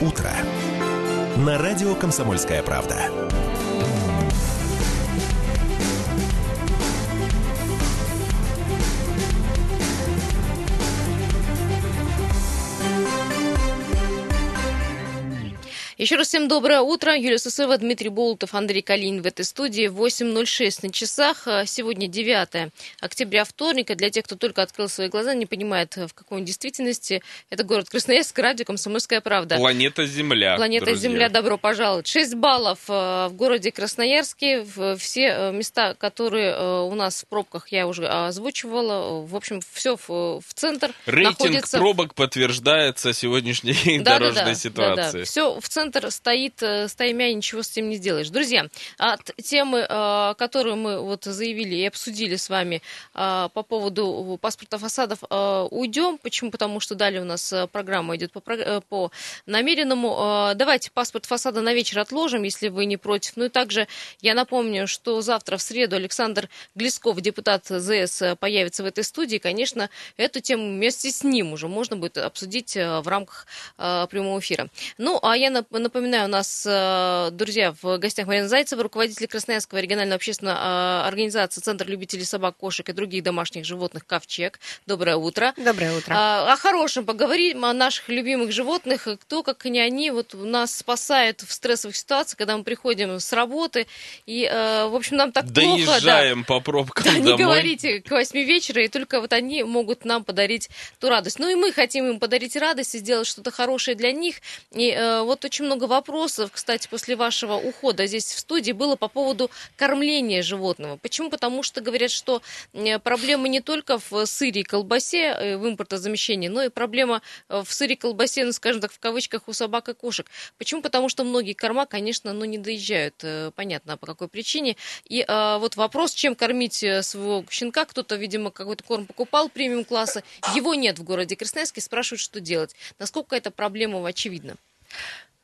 утро» на радио «Комсомольская правда». Еще раз всем доброе утро. Юлия Сусева, Дмитрий Болотов, Андрей Калинин в этой студии. 8.06 на часах. Сегодня 9 октября, вторника. Для тех, кто только открыл свои глаза, не понимает, в какой он действительности. Это город Красноярск, радио «Комсомольская правда». Планета Земля. Планета друзья. Земля, добро пожаловать. 6 баллов э, в городе Красноярске. Все э, места, которые э, у нас в пробках, я уже озвучивала. В общем, все в, в центр Рейтинг находится... пробок подтверждается сегодняшней Да, дорожной да, да, ситуации. Да, да. Все в центр стоит э, стаймя, и ничего с этим не сделаешь. Друзья, от темы, э, которую мы вот заявили и обсудили с вами э, по поводу паспорта фасадов, уйдем. Почему? Потому что далее у нас программа идет по, по намеренному. Давайте паспорт фасада на вечер отложим, если вы не против. Ну и также я напомню, что завтра в среду Александр Глесков, депутат ЗС, появится в этой студии. Конечно, эту тему вместе с ним уже можно будет обсудить в рамках прямого эфира. Ну, а я напоминаю, у нас, э, друзья, в гостях Марина Зайцева, руководитель Красноярского регионального общественного э, организации Центр любителей собак, кошек и других домашних животных «Ковчег». Доброе утро. Доброе утро. А, о хорошем поговорим, о наших любимых животных. Кто, как не они, вот нас спасает в стрессовых ситуациях, когда мы приходим с работы. И, э, в общем, нам так Доезжаем плохо. по пробкам да, домой. Не говорите к 8 вечера, и только вот они могут нам подарить ту радость. Ну и мы хотим им подарить радость и сделать что-то хорошее для них. И э, вот очень много вопросов, кстати, после вашего ухода здесь в студии было по поводу кормления животного. Почему? Потому что говорят, что проблема не только в сыре и колбасе, э, в импортозамещении, но и проблема э, в сыре и колбасе, ну, скажем так, в кавычках, у собак и кошек. Почему? Потому что многие корма, конечно, ну, не доезжают, э, понятно, по какой причине. И а, вот вопрос, чем кормить своего щенка, кто-то, видимо, какой-то корм покупал премиум-класса, его нет в городе Красноярске, спрашивают, что делать. Насколько эта проблема очевидна?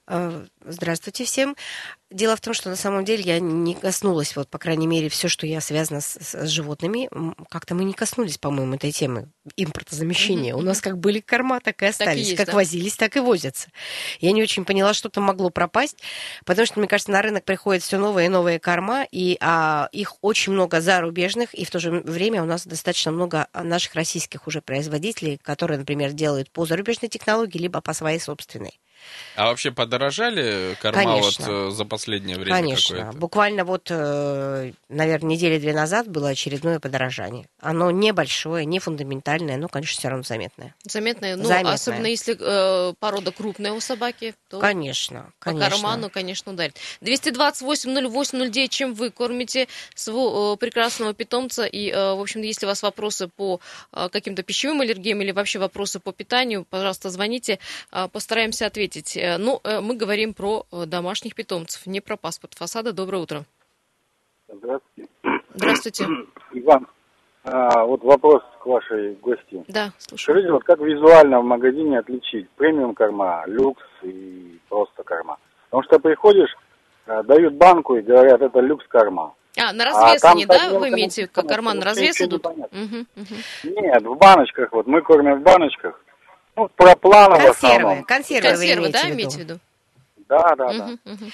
Э, здравствуйте всем. Дело в том, что на самом деле я не коснулась, вот, по крайней мере, все, что я связана с, с животными, как-то мы не коснулись, по-моему, этой темы импортозамещения. Mm-hmm. У нас как были корма, так и остались. Так и есть, как да? возились, так и возятся. Я не очень поняла, что-то могло пропасть, потому что, мне кажется, на рынок приходят все новые и новые корма, и а, их очень много зарубежных, и в то же время у нас достаточно много наших российских уже производителей, которые, например, делают по зарубежной технологии, либо по своей собственной. А вообще подорожали корма Конечно. вот за последнее время Конечно. какое-то? Буквально вот, э, наверное, недели две назад было очередное подорожание. Оно небольшое, не фундаментальное, но, конечно, все равно заметное. Заметное? Ну, заметное. особенно если э, порода крупная у собаки, то конечно, конечно. по карману, конечно, ударит. 228-08-09, чем вы кормите своего э, прекрасного питомца? И, э, в общем, если у вас вопросы по э, каким-то пищевым аллергиям или вообще вопросы по питанию, пожалуйста, звоните, э, постараемся ответить. Ну, э, мы говорим про э, домашних питомцев, не про паспорт фасада. Доброе утро. Здравствуйте. Здравствуйте. Иван, а, вот вопрос к вашей гости. Да, слушаю. Скажите, вот как визуально в магазине отличить премиум корма, люкс и просто корма? Потому что приходишь, дают банку и говорят, это люкс корма. А, на развес они, а да, вы имеете, как карман на развес идут? Угу, угу. Нет, в баночках, вот мы кормим в баночках. Ну, про планы консервы, в основном. Консервы, Консервы, вы да, в виду? имеете в виду? Да, да, угу, да. Угу.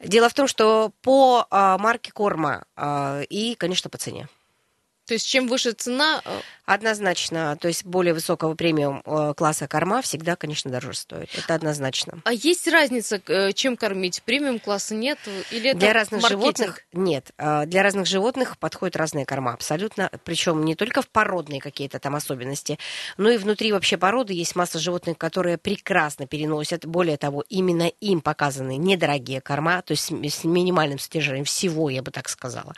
Дело в том, что по а, марке корма а, и, конечно, по цене. То есть чем выше цена... Однозначно, то есть более высокого премиум класса корма всегда, конечно, дороже стоит. Это однозначно. А есть разница, чем кормить? Премиум класса нет? Или это Для разных маркетинг? животных нет. Для разных животных подходят разные корма, абсолютно. Причем не только в породные какие-то там особенности, но и внутри вообще породы есть масса животных, которые прекрасно переносят. Более того, именно им показаны недорогие корма, то есть с минимальным содержанием всего, я бы так сказала.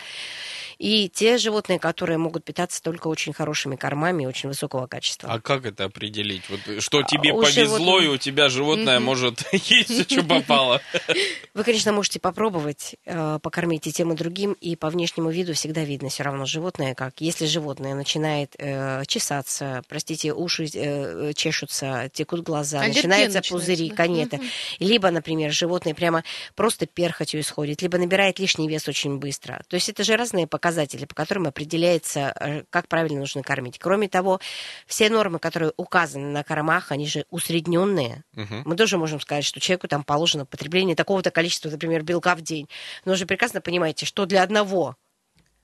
И те животные, которые могут питаться только очень хорошими кормами очень высокого качества. А как это определить? Вот, что тебе А у повезло, животных- и у тебя животное Мгм. может есть, что попало. Вы, конечно, можете попробовать э, покормить и тем, и другим, и по внешнему виду всегда видно все равно животное как. Если животное начинает э, чесаться, простите, уши э, чешутся, текут глаза, Аллерген начинаются пузыри, Мгм. либо, например, животное прямо просто перхотью исходит, либо набирает лишний вес очень быстро. То есть это же разные показатели показатели, по которым определяется, э, как правильно нужно кормить. Кроме того, все нормы, которые указаны на кормах, они же усредненные. Мгм. Мы тоже можем сказать, что человеку там положено потребление такого-то количества, например, белка в день. Но вы же прекрасно понимаете, что для одного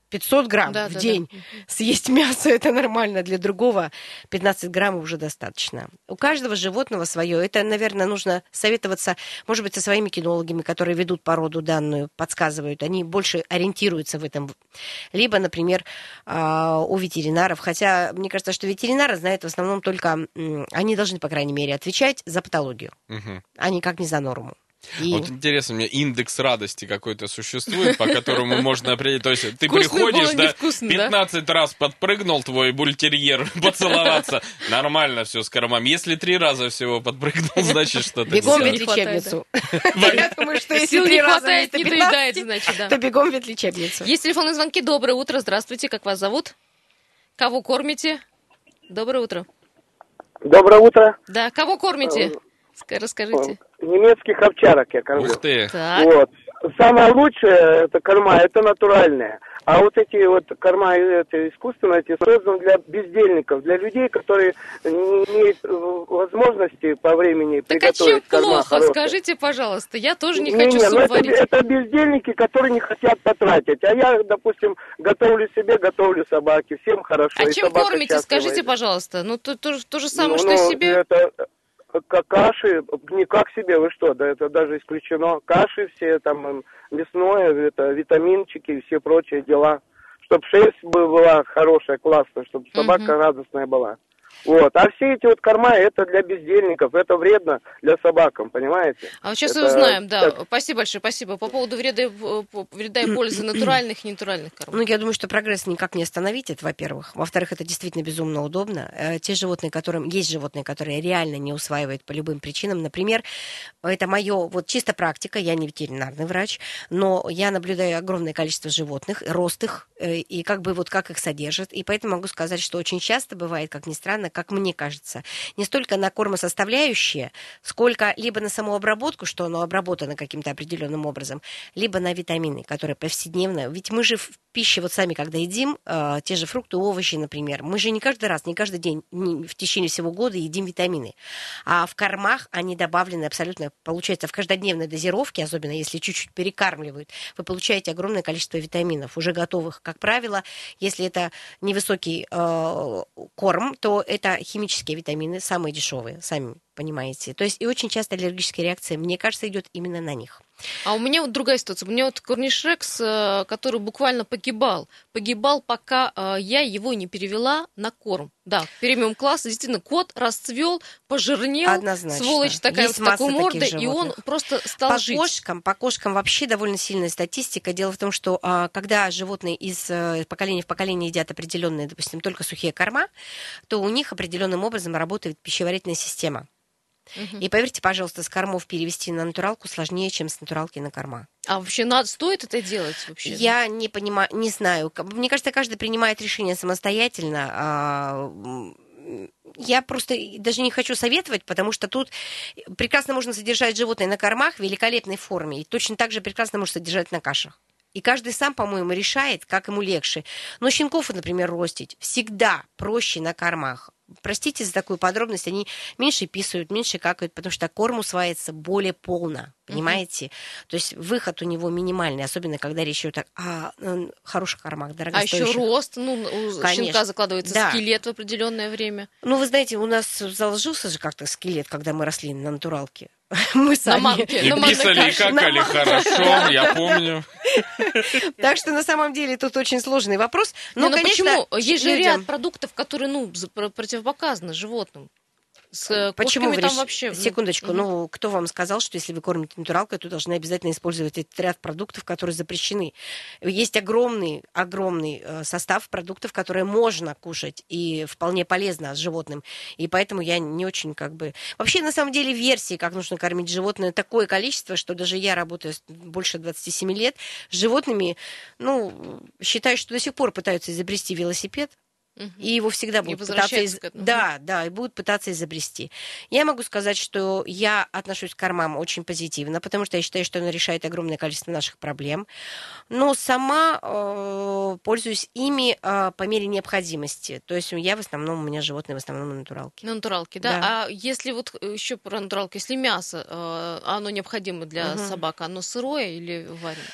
500 грамм Да, в да, день съесть мясо это нормально, для другого 15 граммов уже достаточно. У каждого животного свое. Это, наверное, нужно советоваться, может быть, со своими кинологами, которые ведут породу данную, подсказывают. Они больше ориентируются в этом. Либо, например, а, у ветеринаров. Хотя, мне кажется, что ветеринары знают в основном только... Они должны, по крайней мере, отвечать за патологию, Мгм. а никак не за норму. И- Вот интересно, у меня индекс радости какой-то существует, по которому можно определить. То есть ты приходишь, да, невкусно, да? 15 раз подпрыгнул твой бультерьер поцеловаться. Нормально все с кормами. Если три раза всего подпрыгнул, значит что-то не Бегом в ветлечебницу. Я думаю, что если три раза не 15, доедает, значит, да. то бегом в ветлечебницу. Есть телефонные звонки. Доброе утро. Здравствуйте. Как вас зовут? Кого кормите? Доброе утро. Доброе утро. Да, кого кормите? Ска- Расскажите. Немецких овчарок я кормлю. Ух ты. Так. Вот. Самое лучшее это корма, это натуральные. А вот эти вот корма это искусственные, эти созданы для бездельников, для людей, которые не имеют э, возможности по времени Так а чем приготовить корма плохо? хорошие. Скажите, пожалуйста. Я тоже не Не, хочу не, ну суп это, варить. это бездельники, которые не хотят потратить. А я, допустим, готовлю себе, готовлю собаке, всем хорошо. А и чем кормите? Скажите, пожалуйста. Ну, то, то, то же самое, Ну, что ну, себе. Это каши, не как себе, вы что, да это даже исключено. Каши все, там, м, мясное, это витаминчики и все прочие дела. Чтобы шерсть бы была хорошая, классная, чтобы собака Мгм. радостная была. Вот. А все эти вот корма, это для бездельников, это вредно для собакам, понимаете? А вот сейчас это узнаем, да. так. Спасибо большое, спасибо. По поводу вреда, и по- вреда и пользы натуральных и ненатуральных кормов. Ну, я думаю, что прогресс никак не остановить, это во-первых. Во-вторых, это действительно безумно удобно. Э, Те животные, которым есть животные, которые реально не усваивают по любым причинам. Например, это мое вот чисто практика, я не ветеринарный врач, но я наблюдаю огромное количество животных, рост их, э, и как бы вот как их содержат. И поэтому могу сказать, что очень часто бывает, как ни странно, как мне кажется, не столько на кормосоставляющие, сколько либо на саму обработку, что оно обработано каким-то определенным образом, либо на витамины, которые повседневно. Ведь мы же в пище вот сами, когда едим, э, те же фрукты, овощи, например, мы же не каждый раз, не каждый день, не в течение всего года едим витамины. А в кормах они добавлены абсолютно, получается, в каждодневной дозировке, особенно если чуть-чуть перекармливают, вы получаете огромное количество витаминов, уже готовых. Как правило, если это невысокий э, корм, то это химические витамины, самые дешевые, сами понимаете. То есть и очень часто аллергическая реакция, мне кажется, идет именно на них. А у меня вот другая ситуация. У меня вот корнишрекс, э, который буквально погибал. Погибал, пока э, я его не перевела на корм. Да, премиум класса. Действительно, кот расцвел, пожирнел. Однозначно. Сволочь такая Есть вот такой мордой. И он просто стал По жить. кошкам, по кошкам вообще довольно сильная статистика. Дело в том, что а, когда животные из э, поколения в поколение едят определенные, допустим, только сухие корма, то у них определенным образом работает пищеварительная система. Мгм. И поверьте, пожалуйста, с кормов перевести на натуралку сложнее, чем с натуралки на корма. А вообще надо, стоит это делать вообще? Я не понимаю, не знаю. Мне кажется, каждый принимает решение самостоятельно. а, Я просто даже не хочу советовать, потому что тут прекрасно можно содержать животное на кормах в великолепной форме, и точно так же прекрасно можно содержать на кашах. И каждый сам, по-моему, решает, как ему легче. Но щенков, например, ростить всегда проще на кормах. Простите за такую подробность, они меньше писают, меньше какают, потому что корм усваивается более полно, понимаете? То есть выход у него минимальный, особенно когда речь идет о, о, м, хороших кормах, А дорогостоящих. еще рост, ну, у Конечно. щенка закладывается Да. скелет в определенное время. Ну, вы знаете, у нас заложился же как-то скелет, когда мы росли на натуралке. Мы сами. манке. И на писали, и какали хорошо, я помню. Так что на самом деле тут очень сложный вопрос. Не, Но, ну конечно, почему? Есть же людям- ряд продуктов, которые, ну, за- про- противопоказаны животным. С э, Почему вы там реш- вообще... ну, Секундочку, мгм. ну кто вам сказал, что если вы кормите натуралкой, то должны обязательно использовать этот ряд продуктов, которые запрещены? Есть огромный, огромный э, состав продуктов, которые можно кушать и вполне полезно животным. И поэтому я не очень как бы... Вообще, на самом деле, версии, как нужно кормить животное, такое количество, что даже я, работаю с- больше 27 лет, с животными, ну, считаю, что до сих пор пытаются изобрести велосипед, И его всегда будут пытаться... из-. Да, да, и будут пытаться изобрести. Я могу сказать, что я отношусь к кормам очень позитивно, потому что я считаю, что она решает огромное количество наших проблем. Но сама э, пользуюсь ими э, по мере необходимости. То есть я в основном, у меня животные в основном натуралки. На натуралке, да? Да. А если вот еще про натуралки, если мясо, э, оно необходимо для Мгм. собак, оно сырое или вареное?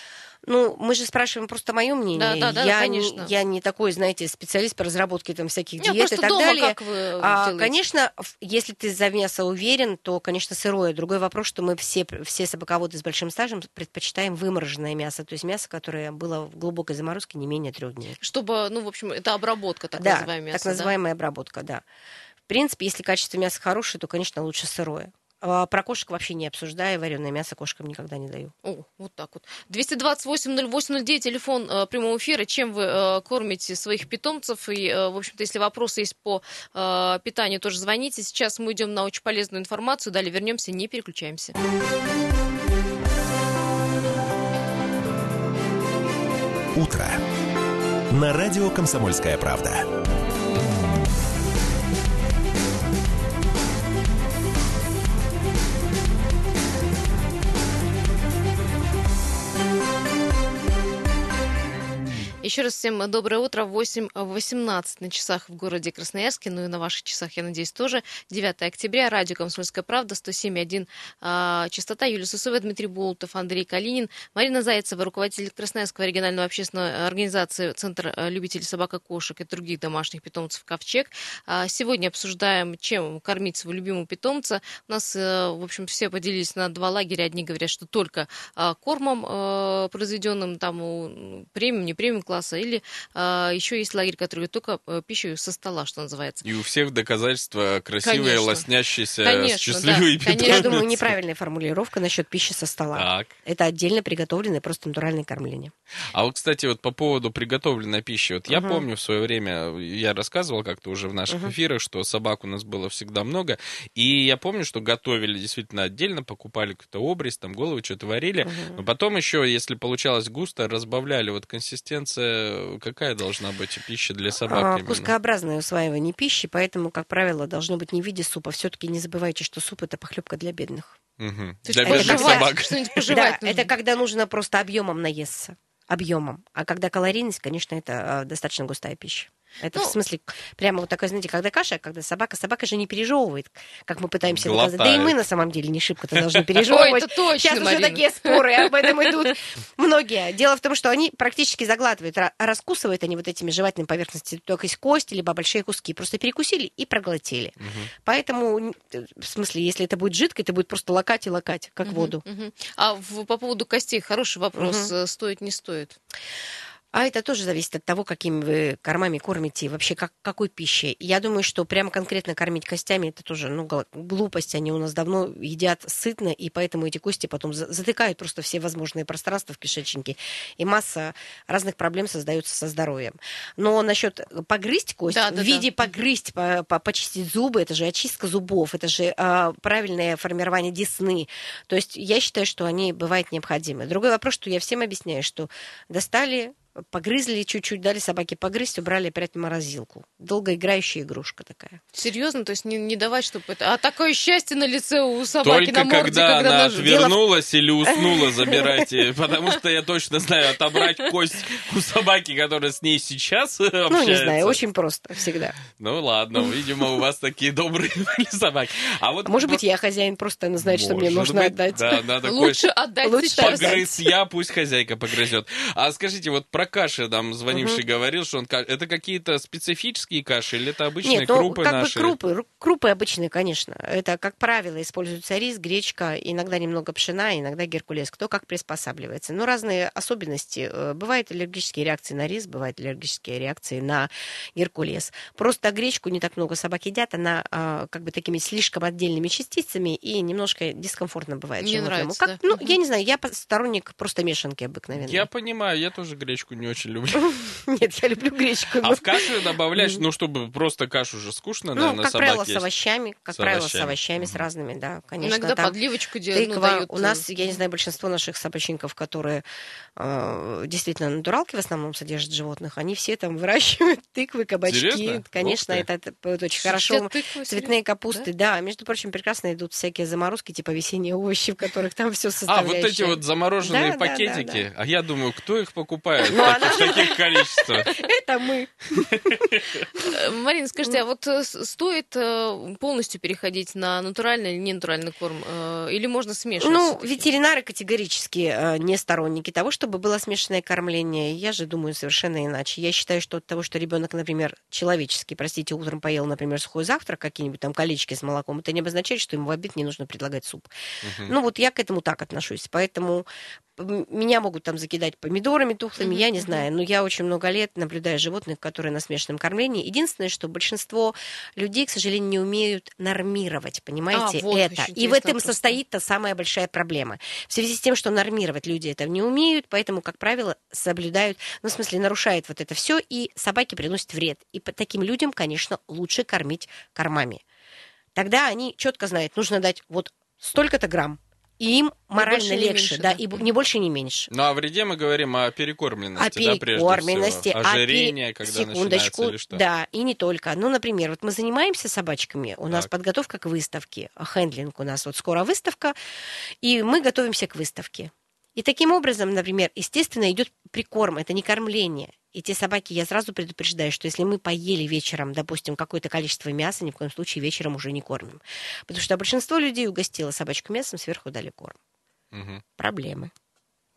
Ну, мы же спрашиваем просто мое мнение. Да, да, да, я, конечно. Не, я не такой, знаете, специалист по разработке там всяких Не, диет и так дома далее. как вы А, делаете? конечно, если ты за мясо уверен, то, конечно, сырое. Другой вопрос, что мы все, все собаководы с большим стажем предпочитаем вымороженное мясо, то есть мясо, которое было в глубокой заморозке не менее трех дней. Чтобы, ну, в общем, это обработка, так да, называемая мясо, так называемая обработка, да. В принципе, если качество мяса хорошее, то, конечно, лучше сырое. А Про кошек вообще не обсуждаю, вареное мясо кошкам никогда не даю. да? О, вот так вот. 228-08-09, телефон э, прямого эфира. Чем вы э, кормите своих питомцев? И, э, в общем-то, если вопросы есть по э, питанию, тоже звоните. Сейчас мы идем на очень полезную информацию. Далее вернемся, не переключаемся. Утро. На радио «Комсомольская правда». Еще раз всем доброе утро. 8.18 на часах в городе Красноярске. Ну и на ваших часах, я надеюсь, тоже. 9 октября. Радио «Комсомольская правда». 107.1 а, частота. Юлия Сусова, Дмитрий Болтов, Андрей Калинин. Марина Зайцева, руководитель Красноярского регионального общественной организации Центр любителей собак и кошек и других домашних питомцев «Ковчег». А, Сегодня обсуждаем, чем кормить своего любимого питомца. У нас, э, в общем, все поделились на два лагеря. Одни говорят, что только а, кормом, э, произведенным там премиум, не премиум класса, или а, еще есть лагерь, который только э, пищу со стола, что называется. И у всех доказательства красивые, Конечно. лоснящиеся, Конечно, счастливые да, питомцы. конечно. Я думаю, неправильная формулировка насчет пищи со стола. Так. Это отдельно приготовленное, просто натуральное кормление. А вот, кстати, вот по поводу приготовленной пищи. Вот я Мгм. помню в свое время, я рассказывал как-то уже в наших Мгм. эфирах, что собак у нас было всегда много. И я помню, что готовили действительно отдельно, покупали какой-то обрез, там голову что-то варили. Мгм. Но потом еще, если получалось густо, разбавляли. Вот консистенция какая должна быть пища для собак А, именно? Кускообразное усваивание пищи, поэтому, как правило, должно быть не в виде супа. Все-таки не забывайте, что суп это похлебка для бедных. То есть Для это бедных когда- собак. Что-нибудь пожевать да, нужно. это когда нужно просто объемом наесться. Объемом. А когда калорийность, конечно, это а, достаточно густая пища. Это Ну, в смысле прямо вот такая, знаете, когда каша, когда собака, собака же не пережевывает, как мы пытаемся доказать. Да и мы Глотает. на самом деле не шибко-то должны Ой, пережевывать. это точно, Сейчас уже такие споры об этом идут многие. Дело в том, что они практически заглатывают, ра- раскусывают они вот этими жевательными поверхностями только из кости, либо большие куски. Просто перекусили и проглотили. Поэтому, э, в смысле, если это будет жидко, это будет просто лакать и лакать, как воду. А в- по поводу костей хороший вопрос. Э, Стоит, не стоит? А это тоже зависит от того, какими вы кормами кормите, и вообще как, какой пищей. Я думаю, что прямо конкретно кормить костями, это тоже ну, гл- глупость. Они у нас давно едят сытно, и поэтому эти кости потом за- затыкают просто все возможные пространства в кишечнике. И масса разных проблем создается со здоровьем. Но насчет погрызть кость, Да, да, в виде да. погрызть, по- по- почистить зубы, это же очистка зубов, это же а, правильное формирование десны. То есть я считаю, что они бывают необходимы. Другой вопрос, что я всем объясняю, что достали погрызли чуть-чуть, дали собаке погрызть, убрали опять в морозилку. Долгоиграющая игрушка такая. Серьезно? То есть не, не давать, чтобы это... А такое счастье на лице у собаки Только на морде, когда, когда она нож- отвернулась или уснула, забирайте. Потому что я точно знаю, отобрать кость у собаки, которая с ней сейчас общается. Ну, не знаю, очень просто всегда. Ну ладно, видимо, у вас такие добрые собаки. А вот Может быть, я хозяин, просто она знает, что мне нужно отдать. Лучше отдать Лучше. Погрыз я, пусть хозяйка погрызет. А скажите, вот про каши нам звонивший говорил, что он это какие-то специфические каши или это обычные Нет, ну, крупы как наши? бы крупы, ру- крупы обычные, конечно. Это, как правило, используется рис, гречка, иногда немного пшена, иногда геркулес. Кто как приспосабливается. Но разные особенности. Э, Бывают аллергические реакции на рис, бывают аллергические реакции на геркулес. Просто гречку не так много собак едят, она а, как бы такими слишком отдельными частицами и немножко дискомфортно бывает Не животному. нравится, Как- да? Ну, Мгм. я не знаю, я сторонник просто мешанки обыкновенной. Я понимаю, я тоже гречку гречку не очень люблю. Нет, я люблю гречку. А в кашу добавлять, ну, чтобы просто кашу же скучно, Ну, наверное, как собак правило, с овощами, как правило, с овощами. с разными, да, конечно. Иногда подливочку делают, ну. У нас, я не знаю, большинство наших собачников, которые э, действительно натуралки в основном содержат животных, они все там выращивают тыквы, кабачки. Серьезно? Конечно, это, очень хорошо. а тыквы, Цветные капусты, да? Между прочим, прекрасно идут всякие заморозки, типа весенние овощи, в которых там все А, составляющие. вот эти вот замороженные пакетики. А я думаю, кто их покупает Ну, она в таких количествах? Это мы. Марина, скажите, а вот э, стоит э, полностью переходить на натуральный или ненатуральный корм? э, Или можно смешивать? Ну, ветеринары категорически не сторонники того, чтобы было смешанное кормление. Я же думаю совершенно иначе. Я считаю, что от того, что ребенок, например, человеческий, простите, утром поел, например, сухой завтрак, какие-нибудь там колечки с молоком, это не обозначает, что ему в обед не нужно предлагать суп. Ну, вот я к этому так отношусь. Поэтому меня могут там закидать помидорами тухлыми, Мгм, я не знаю. Но я очень много лет наблюдаю животных, которые на смешанном кормлении. Единственное, что большинство людей, к сожалению, не умеют нормировать, понимаете, вот это. И в этом вопрос, да. состоит та самая большая проблема. В связи с тем, что нормировать люди это не умеют, поэтому, как правило, соблюдают, ну, в смысле, нарушают вот это все, и собаки приносят вред. И таким людям, конечно, лучше кормить кормами. Тогда они четко знают, нужно дать вот столько-то грамм. И им морально больше, легче, меньше, да, да. и не больше, не меньше. Ну, а в вреде мы говорим о О перекормленности, да, прежде перекормленности, всего. о Ожирение, пере- когда секундочку, начинается или что? да, и не только. Ну, например, вот мы занимаемся собачками, у нас Так. подготовка к выставке, хендлинг у нас вот скоро выставка, и мы готовимся к выставке. И таким образом, например, естественно, идет прикорм, это не кормление. И те собаки, я сразу предупреждаю, что если мы поели вечером, допустим, какое-то количество мяса, ни в коем случае вечером уже не кормим. Потому что большинство людей угостило собачку мясом, сверху дали корм. Мгм. Проблемы.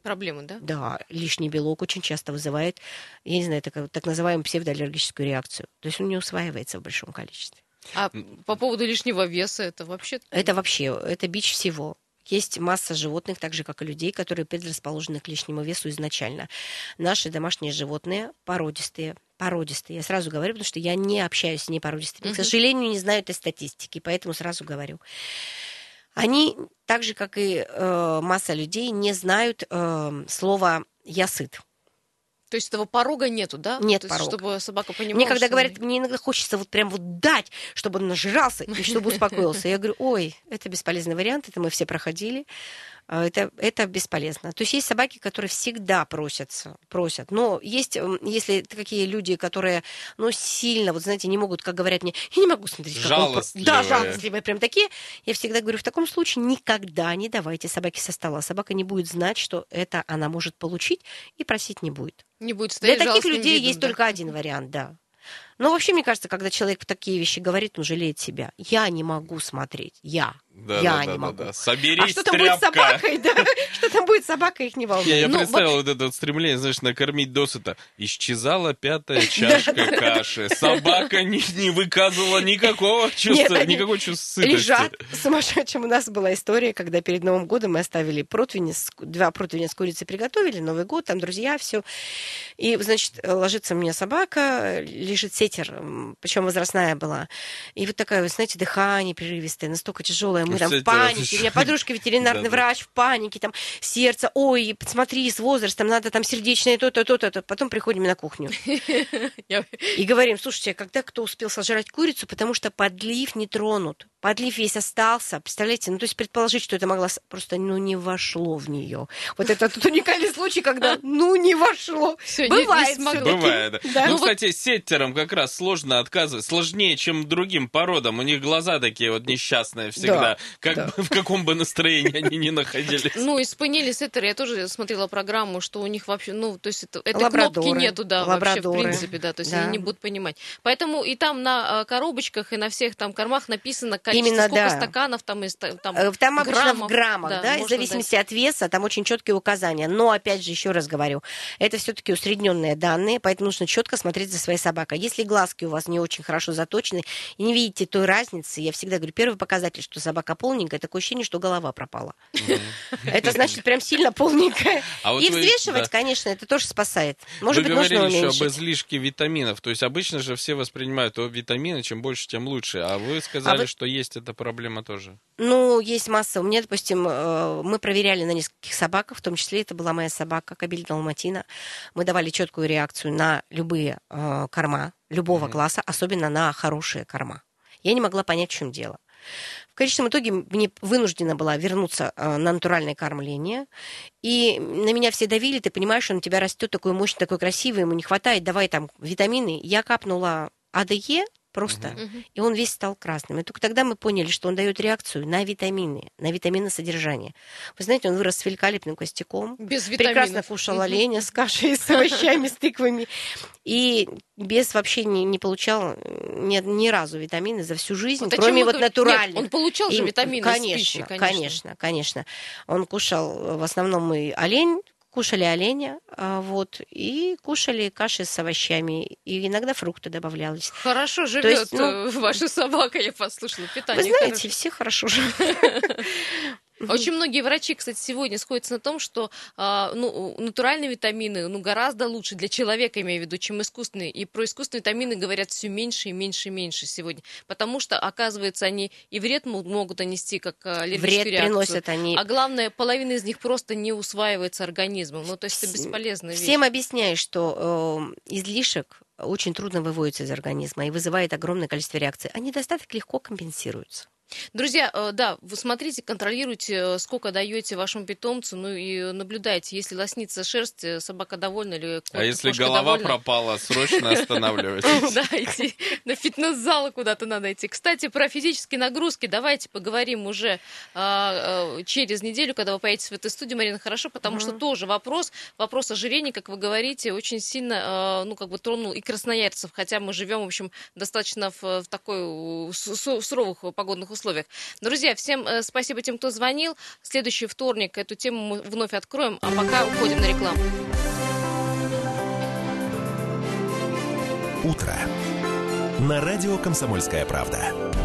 Проблемы, да? Да, лишний белок очень часто вызывает, я не знаю, так, так называемую псевдоаллергическую реакцию. То есть он не усваивается в большом количестве. А по поводу лишнего веса, это вообще... Это вообще, это бич всего. Есть масса животных, так же как и людей, которые предрасположены к лишнему весу изначально. Наши домашние животные породистые, породистые. Я сразу говорю, потому что я не общаюсь с непородистыми. К Мгм. сожалению, не знаю этой статистики, поэтому сразу говорю. Они, так же как и э, масса людей, не знают э, слова «я сыт». То есть этого порога нету, да? Нет То есть, порога. чтобы собака понимала, Мне когда говорят, мне иногда хочется вот прям вот дать, чтобы он нажрался и чтобы успокоился. Я говорю, ой, это бесполезный вариант, это мы все проходили. А, Это, это бесполезно. То есть есть собаки, которые всегда просятся, просят. Но есть, если такие люди, которые, ну, сильно, вот знаете, не могут, как говорят мне, я не могу смотреть, как он про-» Да, Жалостливые. жалостливые прям такие. Я всегда говорю, в таком случае никогда не давайте собаке со стола. Собака не будет знать, что это она может получить и просить не будет. Не будет Для стоять таких жалостным людей видом, есть да. только один вариант, да. Но вообще, мне кажется, когда человек такие вещи говорит, он жалеет себя. Я не могу смотреть. Я. Да, Я да, не да, могу. да, да. Соберись, а что там будет с тряпка. собакой, да? Что там будет с собакой, их не волнует. Я, я Ну, представил вот это вот стремление, знаешь, накормить досыта. Исчезала пятая чашка каши. Собака не, не выказывала никакого чувства, Нет, никакого чувства сытости. Лежат сумасшедшим. У нас была история, когда перед Новым годом мы оставили противни, с- два противня с курицей приготовили, Новый год, там друзья, все. И, значит, ложится у меня собака, лежит сетер, причем возрастная была. И вот такая, вы знаете, дыхание прерывистое, настолько тяжелое. Мы там в панике. У меня подружка ветеринарный врач в панике, там сердце, ой, смотри, с возрастом надо там сердечное то-то, то-то, то Потом приходим на кухню. И говорим, слушайте, а когда кто успел сожрать курицу, потому что подлив не тронут. Подлив весь остался, представляете? Ну, то есть предположить, что это могло... Просто, ну, не вошло в нее. Вот это тот уникальный случай, когда, ну, не вошло. Всё, не- не Бывает. Бывает. да. Да. Ну, кстати, сеттерам как раз сложно отказывать. Сложнее, чем другим породам. У них глаза такие вот несчастные всегда. Да, Как да. бы- в каком бы настроении они ни находились. Ну, Спаниели Сеттера я тоже смотрела программу, что у них вообще, ну, то есть это, этой Лабрадоры, кнопки нету, да, вообще, в принципе, да, то есть Да. они не будут понимать. Поэтому и там на э, коробочках, и на всех там кормах написано количество, Именно, сколько да. стаканов там, и ста- там Э, Там обычно граммов, в граммах, да, в можно зависимости от веса, там очень четкие указания. Но, опять же, еще раз говорю, это все-таки усредненные данные, поэтому нужно четко смотреть за своей собакой. Если глазки у вас не очень хорошо заточены и не видите той разницы, я всегда говорю, первый показатель, что собака полненькая, такое ощущение, что голова пропала. Это значит прям сильно полненькая. А И взвешивать, да. конечно, это тоже спасает. Может быть, нужно говорили еще об уменьшить. излишке витаминов. То есть обычно же все воспринимают, о, витамины, чем больше, тем лучше. А вы сказали, вы- что есть есть эта проблема тоже? Ну, есть масса. У меня, допустим, э, мы проверяли на нескольких собаках, в том числе это была моя собака, кабель Далматина. Мы давали четкую реакцию на любые э, корма, любого Мгм. класса, особенно на хорошие корма. Я не могла понять, в чем дело. В конечном итоге мне вынуждена была вернуться э, на натуральное кормление. И на меня все давили, ты понимаешь, что на тебя растет такой мощный, такой красивый, ему не хватает, давай там витамины. Я капнула АДЕ просто. Мгм. и он весь стал красным. И только тогда мы поняли, что он дает реакцию на витамины, на витаминосодержание. Вы знаете, он вырос с великолепным костяком, Без прекрасно витаминов. кушал Мгм. оленя с кашей, с овощами, с тыквами. И без вообще не, не получал э, ни, ни разу витамины за всю жизнь, Вот кроме вот натуральных. Нет, он получал же И, витамины конечно, из пищи, конечно, конечно, Он кушал э, в основном мы олень, кушали оленя, а, вот, и кушали каши с овощами, и иногда фрукты добавлялись. Хорошо живет есть, ну, э, ваша собака, я послушала. Вы Питание знаете, хорошее. все хорошо живут. Очень многие врачи, кстати, сегодня сходятся на том, что а, ну, натуральные витамины ну, гораздо лучше для человека, имею в виду, чем искусственные. И про искусственные витамины говорят все меньше и меньше и меньше сегодня. Потому что, оказывается, они и вред мо- могут нанести, как а, аллергическую Вред реакцию. приносят они. А главное, половина из них просто не усваивается организмом. Ну, то есть это вещь. Всем объясняю, что э, излишек очень трудно выводится из организма и вызывает огромное количество реакций. А недостаток легко компенсируется. Друзья, э, да, вы смотрите, контролируйте, э, сколько даете вашему питомцу, ну и наблюдайте. Если лоснится шерсть, э, собака довольна или кот, А если голова довольна? пропала, срочно останавливайтесь. Да, идти на фитнес-зал куда-то надо идти. Кстати, про физические нагрузки давайте поговорим уже а, а, через неделю, когда вы поедете в эту студию, Марина, хорошо, потому что тоже вопрос, вопрос ожирения, как вы говорите, очень сильно, а, ну, как бы тронул и красноярцев, хотя мы живем, в общем, достаточно в, такой суровых погодных условиях. Друзья, всем э, спасибо тем, кто звонил. Следующий вторник эту тему мы вновь откроем, а пока уходим на рекламу. Утро. На радио «Комсомольская правда».